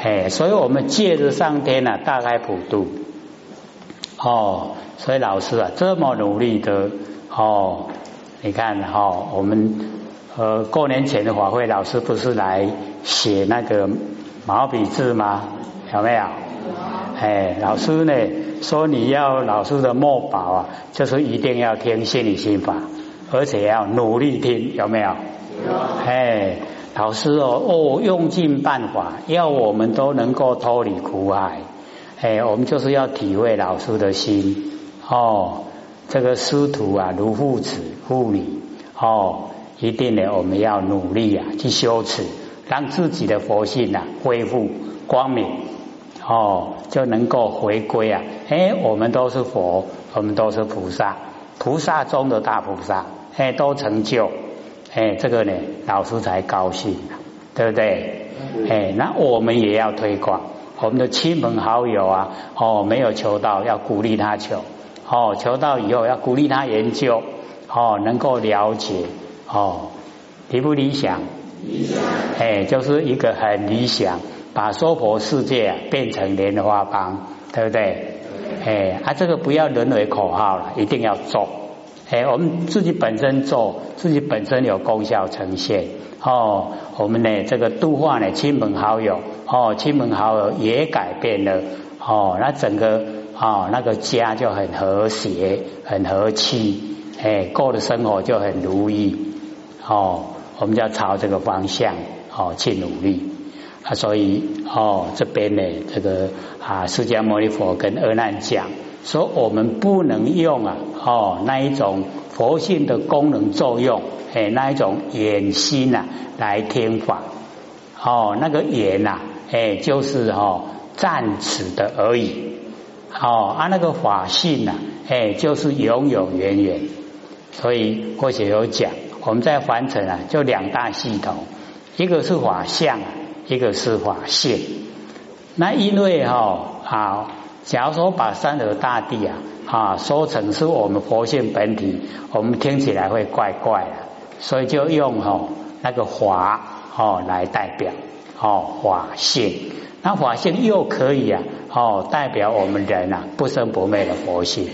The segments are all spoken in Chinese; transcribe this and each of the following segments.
哎，所以我们借着上天啊，大开普度。哦，所以老师啊，这么努力的哦，你看哈，我们呃过年前的法会，老师不是来写那个毛笔字吗？有没有？哎，老师呢说你要老师的墨宝啊，就是一定要听心理心法，而且要努力听，有没有？有。哎，老师哦哦，用尽办法，要我们都能够脱离苦海。哎，我们就是要体会老师的心哦。这个师徒啊，如父子父女哦，一定呢，我们要努力啊，去修持，让自己的佛性啊恢复光明哦，就能够回归啊。哎，我们都是佛，我们都是菩萨，菩萨中的大菩萨，哎，都成就，哎，这个呢，老师才高兴，对不对？哎，那我们也要推广。我们的亲朋好友啊，哦，没有求到，要鼓励他求；哦，求到以后要鼓励他研究；哦，能够了解；哦，理不理想？理想。哎，就是一个很理想，把娑婆世界啊变成莲花邦，对不对？哎，啊，这个不要沦为口号了，一定要做。哎，我们自己本身做，自己本身有功效呈现。哦，我们呢，这个度化呢，亲朋好友。哦，亲朋好友也改变了，哦，那整个哦那个家就很和谐，很和气，哎，过的生活就很如意，哦，我们就要朝这个方向哦去努力啊，所以哦这边呢，这个啊释迦牟尼佛跟阿难讲说，我们不能用啊哦那一种佛性的功能作用，哎那一种眼心呐来听法，哦那个眼呐。哎，就是哦暂时的而已，哦，啊那个法性呐，哎，就是永永远远。所以或许有讲，我们在凡尘啊，就两大系统，一个是法相，一个是法性。那因为哈啊，假如说把三河大地啊啊说成是我们佛性本体，我们听起来会怪怪的，所以就用哦那个法哦来代表。哦，法性，那法性又可以啊，哦，代表我们人啊不生不灭的佛性，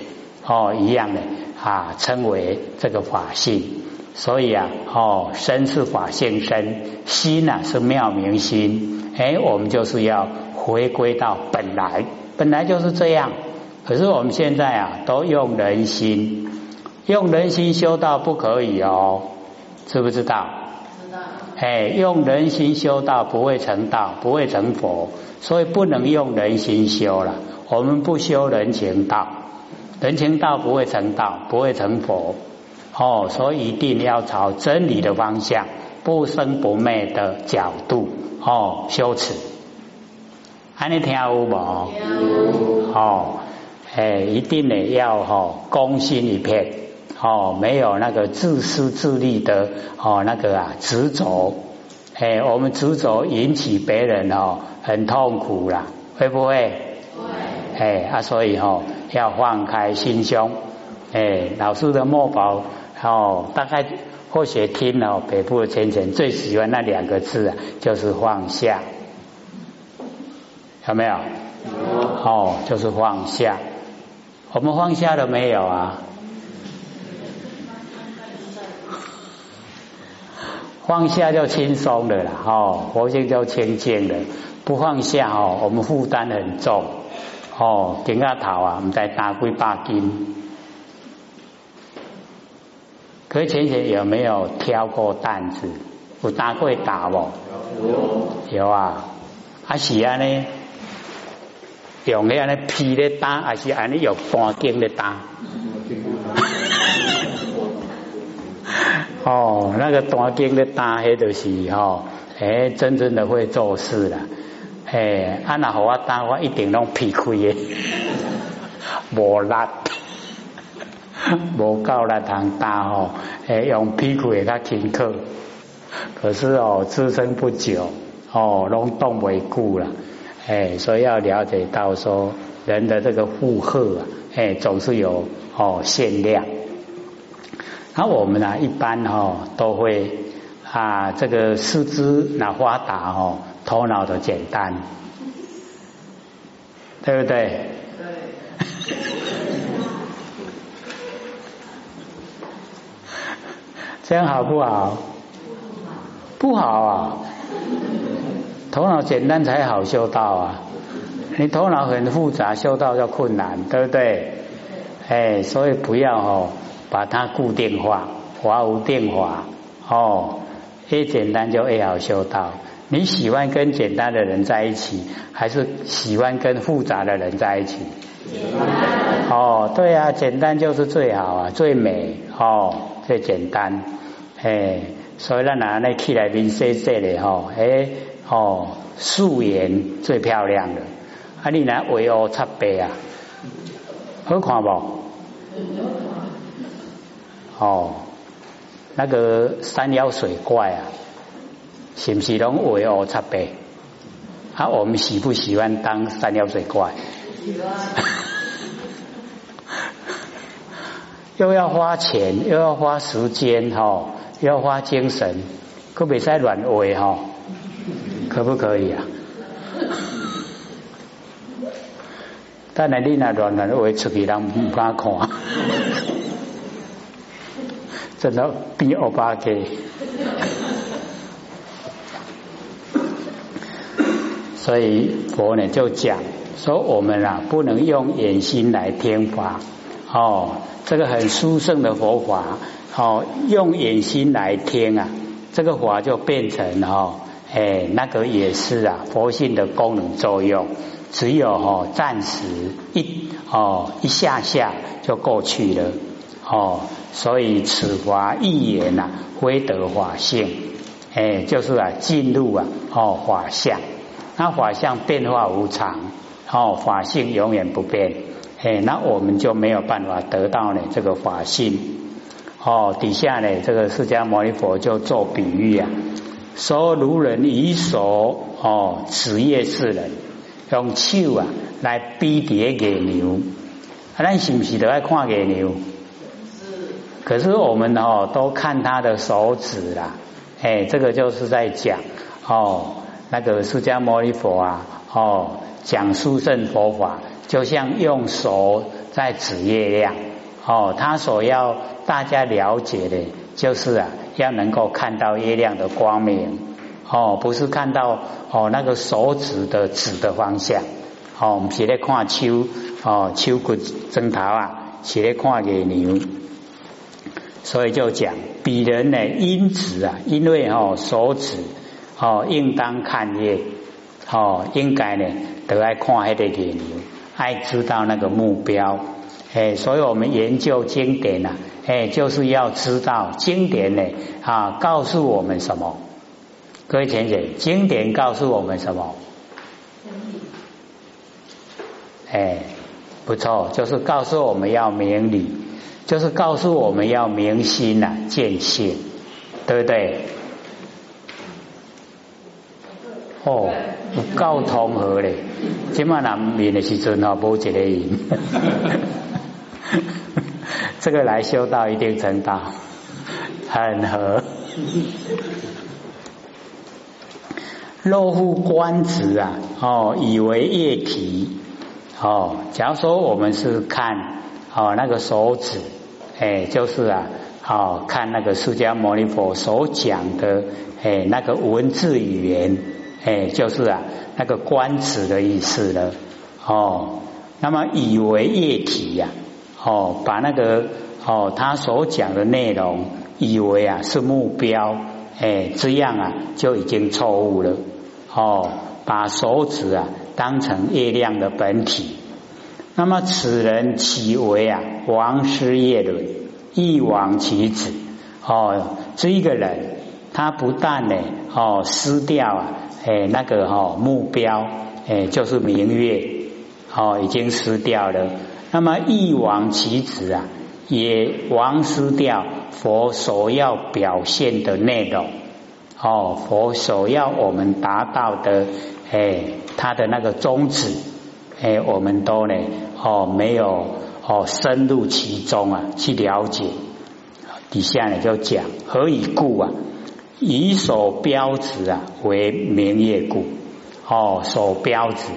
哦，一样的啊，称为这个法性。所以啊，哦，身是法性身，心呢是妙明心，哎，我们就是要回归到本来，本来就是这样。可是我们现在啊，都用人心，用人心修道不可以哦，知不知道？知道哎，用人心修道不会成道，不会成佛，所以不能用人心修了。我们不修人情道，人情道不会成道，不会成佛。哦，所以一定要朝真理的方向，不生不灭的角度哦修持。安尼听有无？哦，哎，一定呢要哈攻心一片。哦，没有那个自私自利的哦，那个啊执着，哎，我们执着引起别人哦很痛苦啦，会不会？会。哎啊，所以哈要放开心胸，哎，老师的墨宝哦，大概或许听了北部的浅浅最喜欢那两个字啊，就是放下，有没有？有。哦，就是放下，我们放下了没有啊？放下就轻松了啦，哦，佛性就清净了。不放下哦，我们负担很重哦。顶下头啊，我们再打几百斤。可是前前有没有挑过担子？有打过打不？有有啊。啊是安尼，用迄安尼劈的打，还是安尼有担肩的打？哦，那个单经的打迄就是吼，哎，真正的会做事了，哎，啊那和我打我一定拢劈开的，无力，无够力通打哦，哎，用屁股会较轻巧，可是哦，支撑不久，哦，拢动不久了，哎，所以要了解到说人的这个负荷啊，哎，总是有哦限量。那我们呢，一般哦都会啊，这个四肢那发达哦，头脑的简单对不对？对。这样好不好？不好啊！头脑简单才好修道啊！你头脑很复杂，修道就困难，对不对？哎，所以不要哦，把它固定化，华无定化哦。越简单就越好修道。你喜欢跟简单的人在一起，还是喜欢跟复杂的人在一起？哦，对啊，简单就是最好啊，最美哦，最简单。哎，所以咱拿那起来面色色的吼，哎哦，素颜最漂亮的。啊，你来围乌插白啊，好看不？哦，那个山妖水怪啊，是不是拢围乌插白？啊，我们喜不喜欢当山妖水怪？喜欢。又要花钱，又要花时间，哈。又要花精神，可别再乱话哈，可不可以啊？但然你那乱乱话出去，人不敢看，真的比欧巴给。所以佛呢就讲说，我们啊不能用眼心来听法，哦，这个很殊胜的佛法。好，用眼心来听啊，这个法就变成哦，哎，那个也是啊，佛性的功能作用，只有哈暂时一哦一下下就过去了哦，所以此法一言呐，非得法性，哎，就是啊进入啊哦法相，那法相变化无常，哦法性永远不变，哎，那我们就没有办法得到呢这个法性。哦，底下呢，这个释迦牟尼佛就做比喻啊，说如人以手哦，此业是人用手啊来逼叠给牛，啊咱是不是都爱看给牛？可是我们哦都看他的手指啦，哎，这个就是在讲哦，那个释迦牟尼佛啊，哦，讲殊胜佛法，就像用手在指月亮。哦，他所要大家了解的，就是啊，要能够看到月亮的光明，哦，不是看到哦那个手指的指的方向，哦，我们是在看秋，哦，手骨针头啊，是在看月牛，所以就讲比人呢，因此啊，因为哦手指哦应当看月，哦应该呢都爱看那个月牛，爱知道那个目标。哎，所以我们研究经典呐，哎，就是要知道经典呢啊，告诉我们什么？各位浅姐，经典告诉我们什么？哎，不错，就是告诉我们要明理，就是告诉我们要明心呐，见性，对不对？哦，够通和嘞，今晚南面的时阵哦，无一个人。这个来修道一定成道，很合。若复观指啊，哦，以为液体哦。假如说我们是看哦那个手指，哎，就是啊，哦看那个释迦牟尼佛所讲的哎那个文字语言，哎，就是啊那个观指的意思了。哦，那么以为液体呀。哦，把那个哦，他所讲的内容以为啊是目标，哎，这样啊就已经错误了。哦，把手指啊当成月亮的本体，那么此人岂为啊王师叶伦，一王其子？哦，这一个人他不但呢哦失掉啊，哎那个哦目标，哎就是明月，哦已经失掉了。那么一往其子啊，也亡失掉佛所要表现的内容哦，佛所要我们达到的哎，他的那个宗旨哎，我们都呢哦没有哦深入其中啊去了解。底下呢就讲何以故啊？以所标指啊为明业故哦，所标指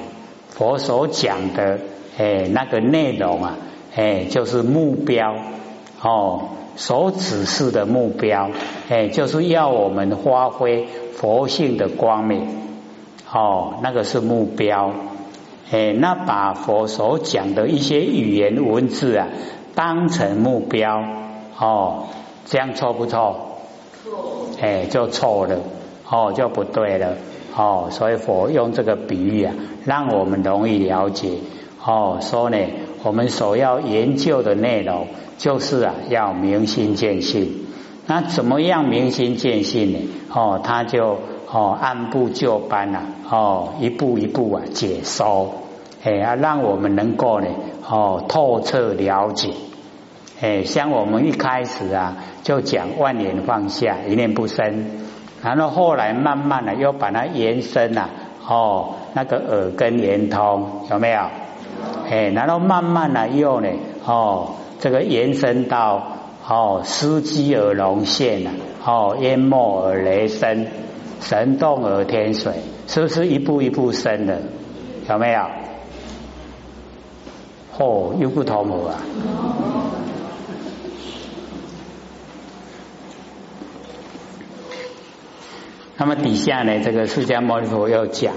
佛所讲的哎那个内容啊，哎就是目标哦，所指示的目标，哎就是要我们发挥佛性的光明哦，那个是目标。哎，那把佛所讲的一些语言文字啊，当成目标哦，这样错不错？错。哎，就错了哦，就不对了哦。所以佛用这个比喻啊，让我们容易了解哦。说呢，我们所要研究的内容就是啊，要明心见性。那怎么样明心见性呢？哦，他就。哦，按部就班呐，哦，一步一步啊，解说，哎啊，让我们能够呢，哦，透彻了解，哎，像我们一开始啊，就讲万念放下，一念不生，然后后来慢慢的又把它延伸呐，哦，那个耳根圆通有没有？哎，然后慢慢的又呢，哦，这个延伸到哦，司机而龙现呐，哦，淹没而雷声。神动而天水，是不是一步一步生的？有没有？哦，又不同步啊！那么底下呢？这个释迦牟尼佛要讲：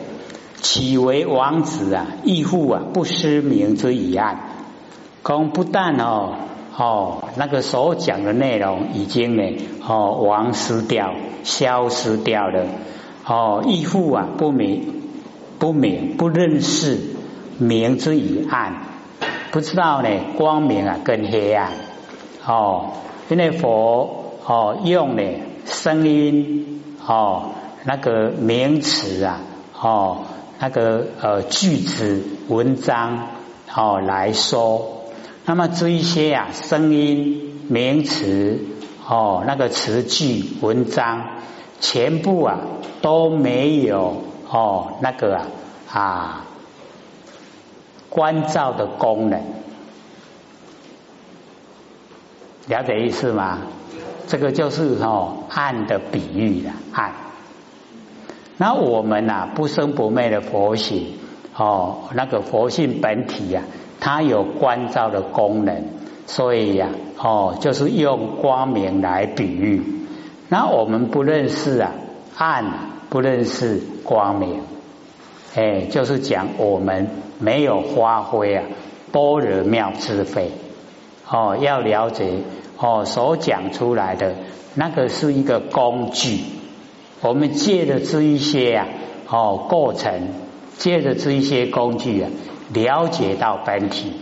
岂为王子啊？义父啊，不失明之以案。公不但哦哦，那个所讲的内容已经呢哦亡失掉。消失掉了哦，义父啊，不明不明不认识明之以暗，不知道呢光明啊跟黑暗哦，因为佛哦用呢声音哦那个名词啊哦那个呃句子文章哦来说，那么这一些啊声音名词。哦，那个词句文章全部啊都没有哦，那个啊啊关照的功能，了解意思吗？这个就是哦暗的比喻了暗。那我们呐不生不灭的佛性哦，那个佛性本体呀，它有关照的功能。所以呀，哦，就是用光明来比喻。那我们不认识啊，暗不认识光明，哎，就是讲我们没有发挥啊般若妙智慧。哦，要了解哦，所讲出来的那个是一个工具，我们借的这一些啊，哦，过程，借的这一些工具啊，了解到本体。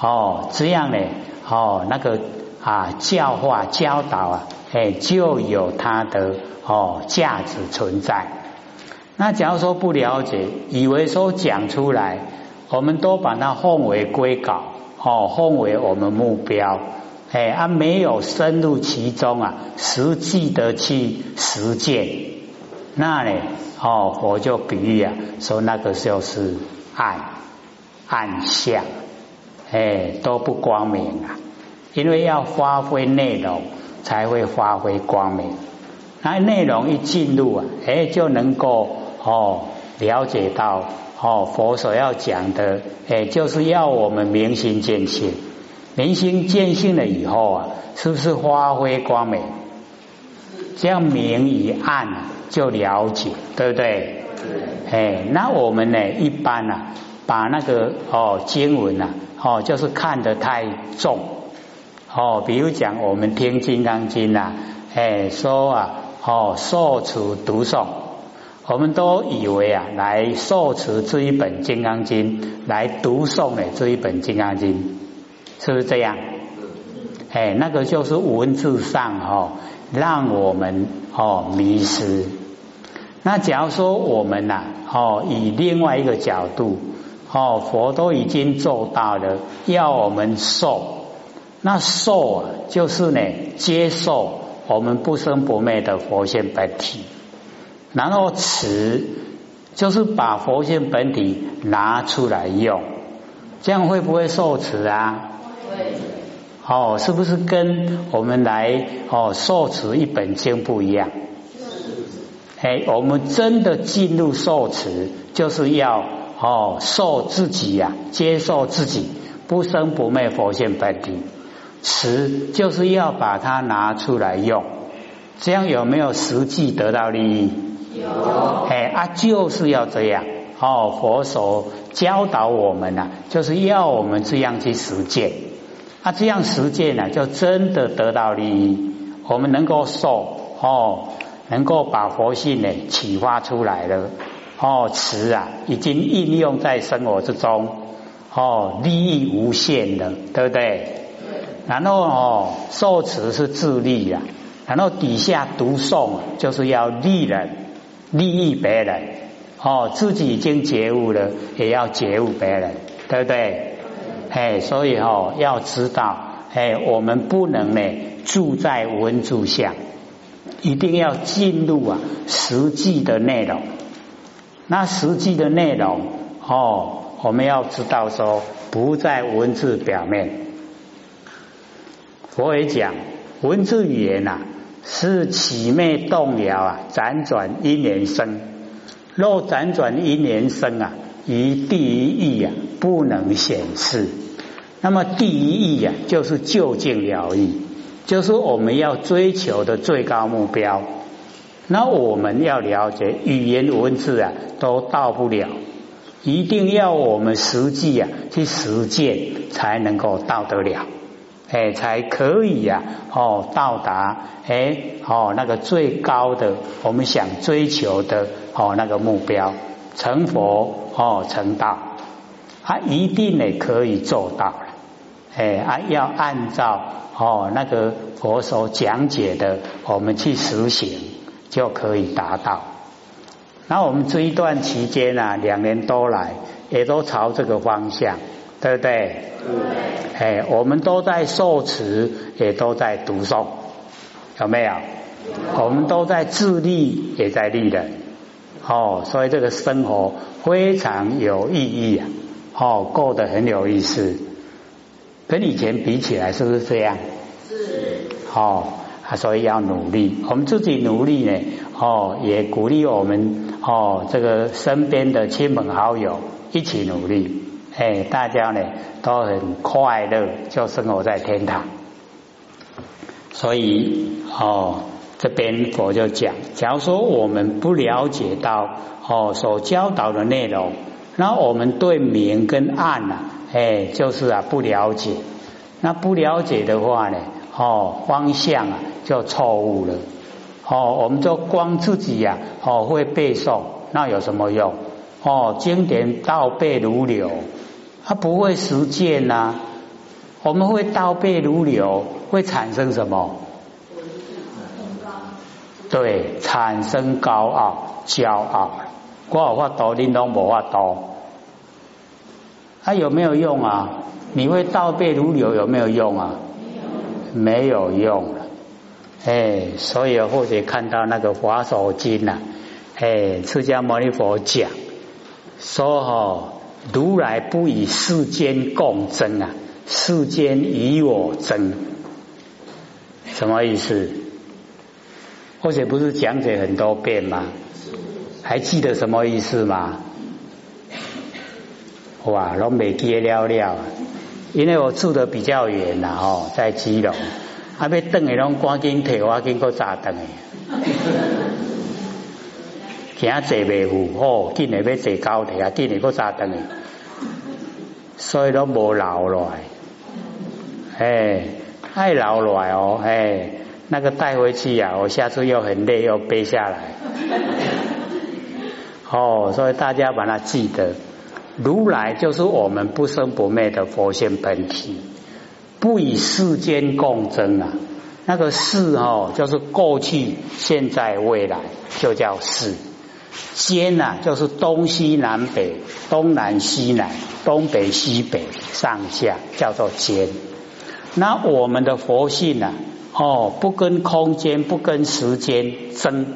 哦，这样呢。哦，那个啊，教化教导啊，哎，就有它的哦价值存在。那假如说不了解，以为说讲出来，我们都把它奉为归稿，哦，奉为我们目标，哎，啊，没有深入其中啊，实际的去实践，那呢，哦，我就比喻啊，说那个就是暗暗相。哎，都不光明啊！因为要发挥内容，才会发挥光明。那内容一进入啊，哎，就能够哦了解到哦佛所要讲的，哎，就是要我们明心见性。明心见性了以后啊，是不是发挥光明？这样明与暗就了解，对不对？哎，那我们呢，一般啊，把那个哦经文啊。哦，就是看得太重哦。比如讲，我们听《金刚经》呐，哎，说啊，哦，受持读诵，我们都以为啊，来受持这一本《金刚经》，来读诵的这一本《金刚经》，是不是这样？哎，那个就是文字上哦，让我们哦迷失。那假如说我们呐，哦，以另外一个角度。哦，佛都已经做到了，要我们受，那受啊，就是呢，接受我们不生不灭的佛性本体，然后持，就是把佛性本体拿出来用，这样会不会受持啊？会。哦，是不是跟我们来哦受持一本经不一样？哎，我们真的进入受持，就是要。哦受自己呀，接受自己不生不灭佛性本体，持就是要把它拿出来用，这样有没有实际得到利益？有。哎啊，就是要这样哦，佛所教导我们呐，就是要我们这样去实践，啊，这样实践呢，就真的得到利益，我们能够受哦。能够把佛性呢启发出来了，哦，词啊已经应用在生活之中，哦，利益无限的，对不对？然后哦，受持是自利呀，然后底下读诵就是要利人，利益别人，哦，自己已经觉悟了，也要觉悟别人，对不对？哎，所以哦，要知道，哎，我们不能呢住在文字下。一定要进入啊实际的内容，那实际的内容哦，我们要知道说不在文字表面。佛也讲文字语言呐是起灭动摇啊，辗转因缘生。若辗转因缘生啊，于第一义啊不能显示。那么第一义呀，就是究竟了义。就是我们要追求的最高目标。那我们要了解语言文字啊，都到不了，一定要我们实际啊去实践，才能够到得了，哎，才可以呀，哦，到达哎，哦，那个最高的我们想追求的哦那个目标，成佛哦成道，他一定呢可以做到了，哎啊，要按照。哦，那个佛所讲解的，我们去实行就可以达到。那我们这一段期间呢，两年多来，也都朝这个方向，对不对？对。哎，我们都在受持，也都在读诵，有没有？我们都在自立，也在立人。哦，所以这个生活非常有意义啊！哦，过得很有意思。跟以前比起来，是不是这样？是。哦，所以要努力。我们自己努力呢，哦，也鼓励我们哦，这个身边的亲朋好友一起努力。哎，大家呢都很快乐，就生活在天堂。所以哦，这边佛就讲，假如说我们不了解到哦所教导的内容，那我们对明跟暗呐。哎，就是啊，不了解，那不了解的话呢，哦，方向啊就错误了，哦，我们就光自己呀，哦，会背诵，那有什么用？哦，经典倒背如流，它不会实践呐。我们会倒背如流，会产生什么？对，产生高傲、骄傲。我有法度，你拢无法度。它有没有用啊？你会倒背如流有没有用啊？没有用了，哎，所以或者看到那个《华首经》呐，哎，释迦牟尼佛讲说哈，如来不与世间共争啊，世间与我争，什么意思？或者不是讲解很多遍吗？还记得什么意思吗？哇，拢未记了了，因为我住的比较远啦，吼，在基隆，啊，要等的拢赶紧提我经过早等的，行坐袂赴，吼，今日要坐高铁啊，今日过早等的，所以都无留落来，哎，太留落来哦，哎，那个带回去呀，我下次又很累，又背下来，哦，所以大家把它记得。如来就是我们不生不灭的佛性本体，不与世间共争啊！那个世哦，就是过去、现在、未来，就叫世；间呐，就是东西南北、东南西南、东北西北、上下，叫做间。那我们的佛性呢？哦，不跟空间、不跟时间争，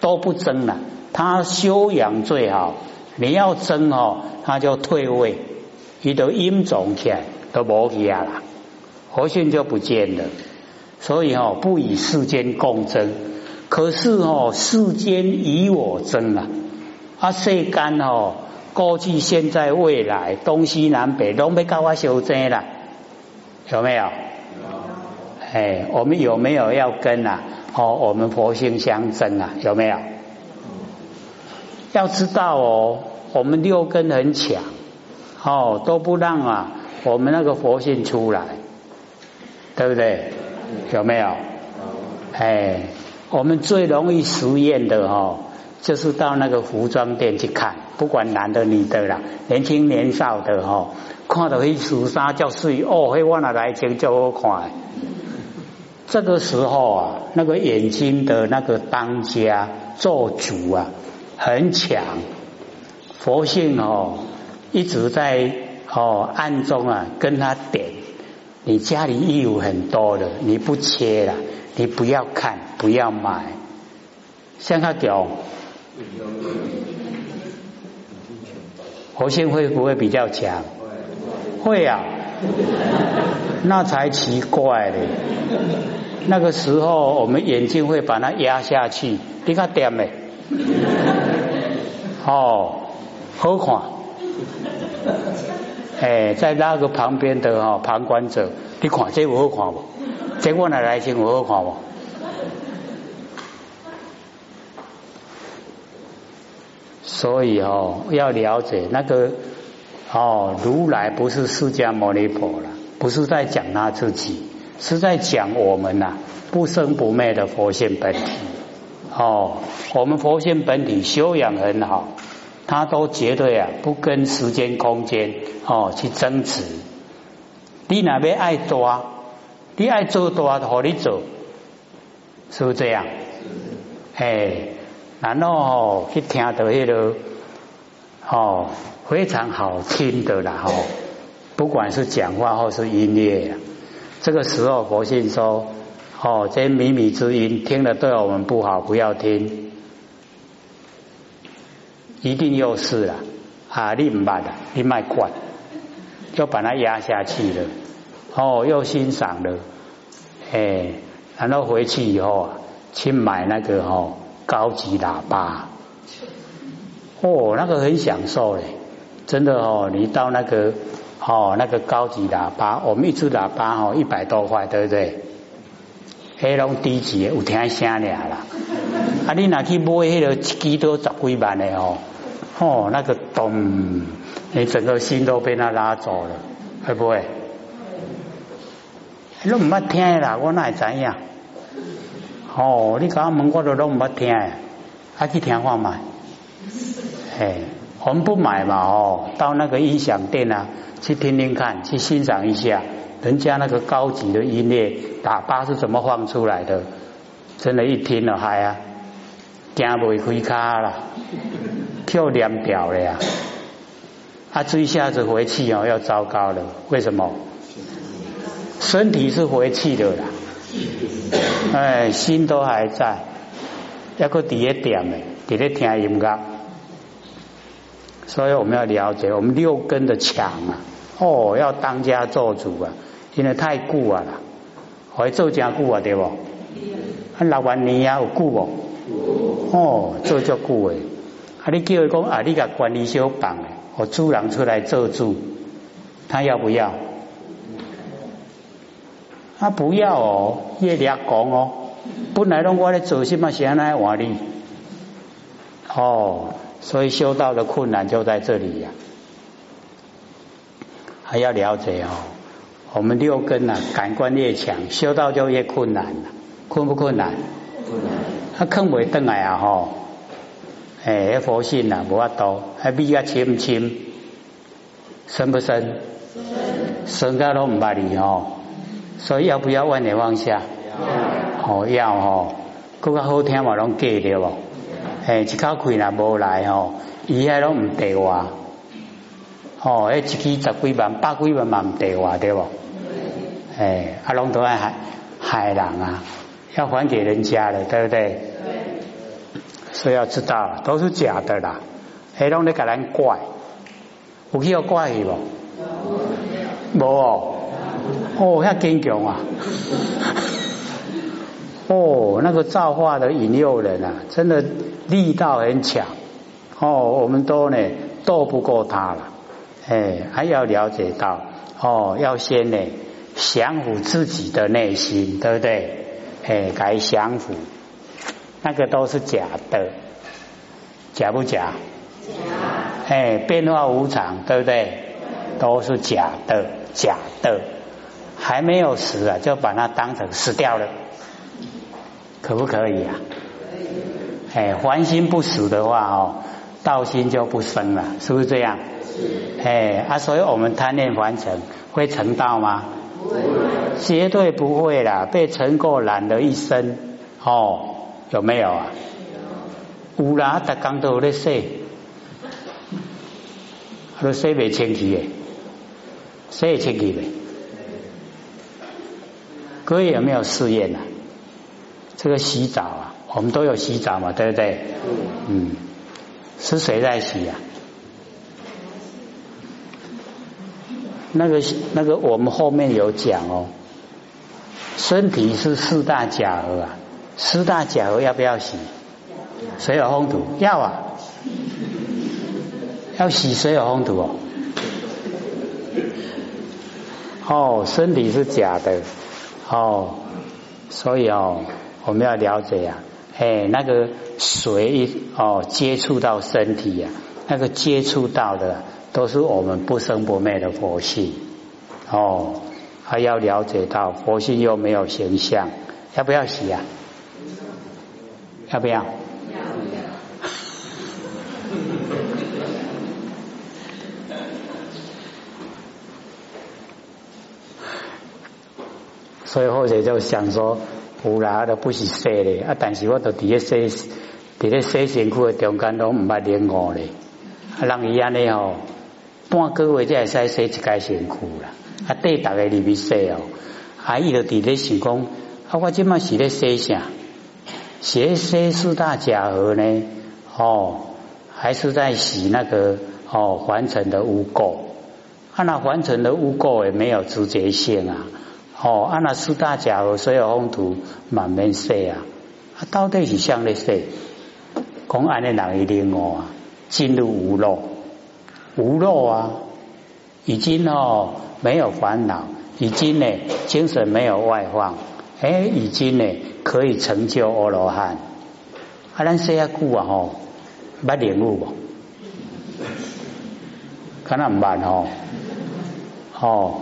都不争了。他修养最好。你要争哦，他就退位，你都阴种起来都无去啊啦，活性就不见了。所以哦，不与世间共争，可是哦，世间与我争啊，啊世间哦，过去、现在、未来，东西南北，拢要教我修正啦，有没有？哎，我们有没有要跟啊？哦，我们佛性相争啊？有没有？要知道哦，我们六根很强，哦，都不让啊，我们那个佛性出来，对不对？有没有？哎，我们最容易实验的哦。就是到那个服装店去看，不管男的女的啦，年轻年少的哦，看到一束衫叫水哦，嘿，我那来钱就好看。这个时候啊，那个眼睛的那个当家做主啊，很强，佛性哦，一直在哦暗中啊跟他点，你家里衣服很多的，你不切了，你不要看，不要买，像他讲。佛性会不会比较强？会啊，那才奇怪嘞。那个时候我们眼睛会把它压下去，你看点没？哦，好看。哎，在那个旁边的哈旁观者，你看这有好看不？这我来来先有好看不？所以哦，要了解那个哦，如来不是释迦牟尼佛了，不是在讲他自己，是在讲我们呐不生不灭的佛性本体。哦，我们佛性本体修养很好，他都绝对啊不跟时间空间哦去争执。你哪边爱多，你爱做多的和你做，是不是这样？哎。然后去听到那个哦非常好听的啦哈，不管是讲话或是音乐，这个时候佛性说哦这靡靡之音听了对我们不好，不要听，一定又是了啊你唔办的，你卖管，就把它压下去了哦又欣赏了哎，然后回去以后啊去买那个哦。高级喇叭，哦，那个很享受嘞，真的哦，你到那个哦，那个高级喇叭，我们一支喇叭哦一百多块，对不对？黑龙低级有听声俩啦，啊，你拿去买迄个一支都十几万的哦，哦，那个咚，你整个心都被他拉走了，会不会？你唔捌听啦，我哪会知影？哦，你刚刚问我都拢唔捌听，还去听话嘛？哎，我们不买嘛哦，到那个音响店啊，去听听看，去欣赏一下人家那个高级的音乐喇叭是怎么放出来的，真的，一听了嗨啊，惊袂开卡啦，跳连表了呀，啊，这一下子回去哦，要糟糕了，为什么？身体是回去的啦。哎，心都还在，要个底下点的，底下听音乐，所以我们要了解我们六根的强啊，哦，要当家做主啊，因为太固啊了，会做家固啊对不？啊，老万年啊有固不？哦，做足固诶，啊，你叫伊讲啊，你甲管理小房诶，我主人出来做主，他要不要？他不要哦，叶俩讲哦，本来拢我咧做什么，先来换你哦，所以修道的困难就在这里呀，还要了解哦，我们六根呐，感官越强，修道就越困难了，困不困难？困难。他坑不登来啊吼，哎，佛性呐，无法多，还比较深不深？深不深？深。深个都唔捌你哦。所以要不要万年放下？哦要哦，更加好听话拢记得不？哎，一口气若无来吼，伊还拢唔地话。吼，迄一期十几万、百几万嘛唔地话对不？哎，阿龙都爱害害人啊，要还给人家的，对不对？所以要知道，都是假的啦。黑龙你给人怪，有去要怪伊不？无哦。哦，遐坚强啊！哦，那个造化的引诱人啊，真的力道很强。哦，我们都呢斗不过他了，哎，还要了解到哦，要先呢降服自己的内心，对不对？哎，该降服，那个都是假的，假不假？假。哎，变化无常，对不对？都是假的，假的，还没有死啊，就把它当成死掉了，可不可以啊？哎，凡心不死的话哦，道心就不生了，是不是这样？是。哎，啊，所以我们贪恋凡尘会成道吗？不会。绝对不会啦，被尘垢染了一身，哦，有没有啊？有啦，大刚都有在洗，都洗未清气的，洗清气的。各位有没有试验啊？这个洗澡啊？我们都有洗澡嘛，对不对？嗯，是谁在洗啊？那个那个，我们后面有讲哦，身体是四大假合啊，四大假合要不要洗？水有风土要啊，要洗水有风土哦。哦，身体是假的哦，所以哦，我们要了解呀。哎，那个水哦接触到身体呀，那个接触到的都是我们不生不灭的佛性哦，还要了解到佛性又没有形象，要不要洗呀？要不要？要 所以或者就想说。有啦，都不是洗咧，啊！但是我都伫咧洗，伫咧洗身躯的中间拢唔捌练过咧。啊，人伊安尼吼，半个月才会使洗一届身躯啦。啊，缀逐个入去洗哦。啊，伊就伫咧想讲，啊，我即马是咧洗啥？洗洗四大假合呢？哦，还是在洗那个哦，凡尘的污垢。啊，那凡尘的污垢也没有直接性啊。哦，啊那四大假合，所有风土满面说啊，啊到底是向咧说？讲安尼人一定哦啊，进入无漏，无漏啊，已经哦没有烦恼，已经呢精神没有外放，哎，已经呢可以成就阿罗汉。啊，咱说下久啊吼，捌领悟无？可能唔捌吼，哦。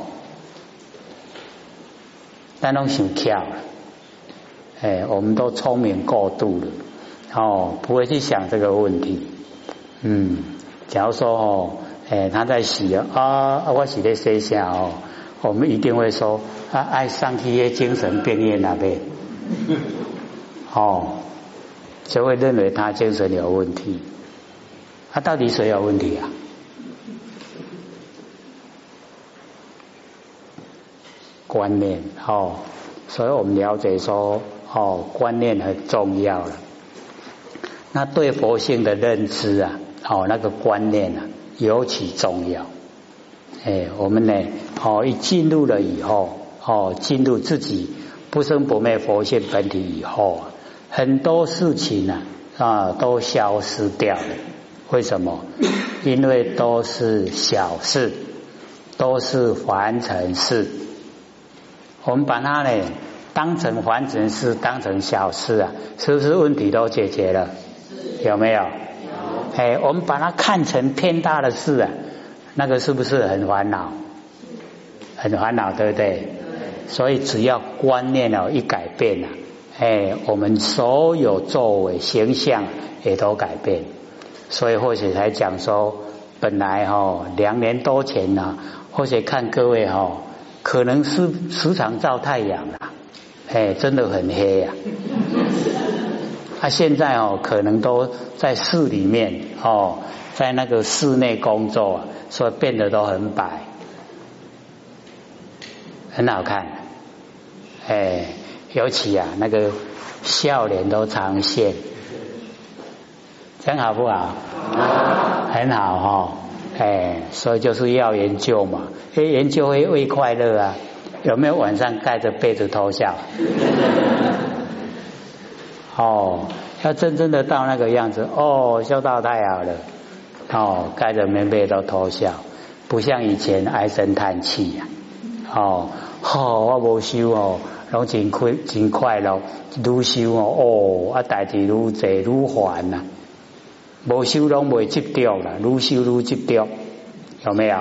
但拢想巧，哎，我们都聪明过度了，哦，不会去想这个问题。嗯，假如说哦，哎，他在洗啊，啊我洗在洗下哦，我们一定会说啊，爱上去些精神病院那边，哦，就会认为他精神有问题。他到底谁有问题啊？观念哦，所以我们了解说哦，观念很重要了。那对佛性的认知啊，哦，那个观念啊，尤其重要。哎，我们呢，哦，一进入了以后，哦，进入自己不生不灭佛性本体以后，很多事情呢啊都消失掉了。为什么？因为都是小事，都是凡尘事。我们把它呢当成凡尘事，当成小事啊，是不是问题都解决了？有没有？有。哎，我们把它看成天大的事啊，那个是不是很烦恼？很烦恼，对不对？所以只要观念哦一改变了，哎，我们所有作为形象也都改变。所以或许才讲说，本来哈两年多前呢，或许看各位哈。可能是时常照太阳啊，哎，真的很黑呀。他现在哦，可能都在室里面哦，在那个室内工作，所以变得都很白，很好看。哎，尤其啊，那个笑脸都常现，真好不好？很好哈。哎，所以就是要研究嘛，因为研究会为快乐啊。有没有晚上盖着被子偷笑？哦，要真正的到那个样子，哦，笑到太好了，哦，盖着棉被都偷笑，不像以前唉声叹气呀。哦，好，我无修哦，拢真快真快乐，愈修哦，哦，啊，代志愈济愈烦呐。无修拢未执着啦，愈修愈执着，有没有？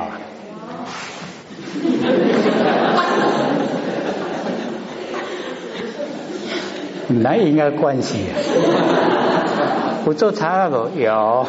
那应该关系啊，不做差那个有。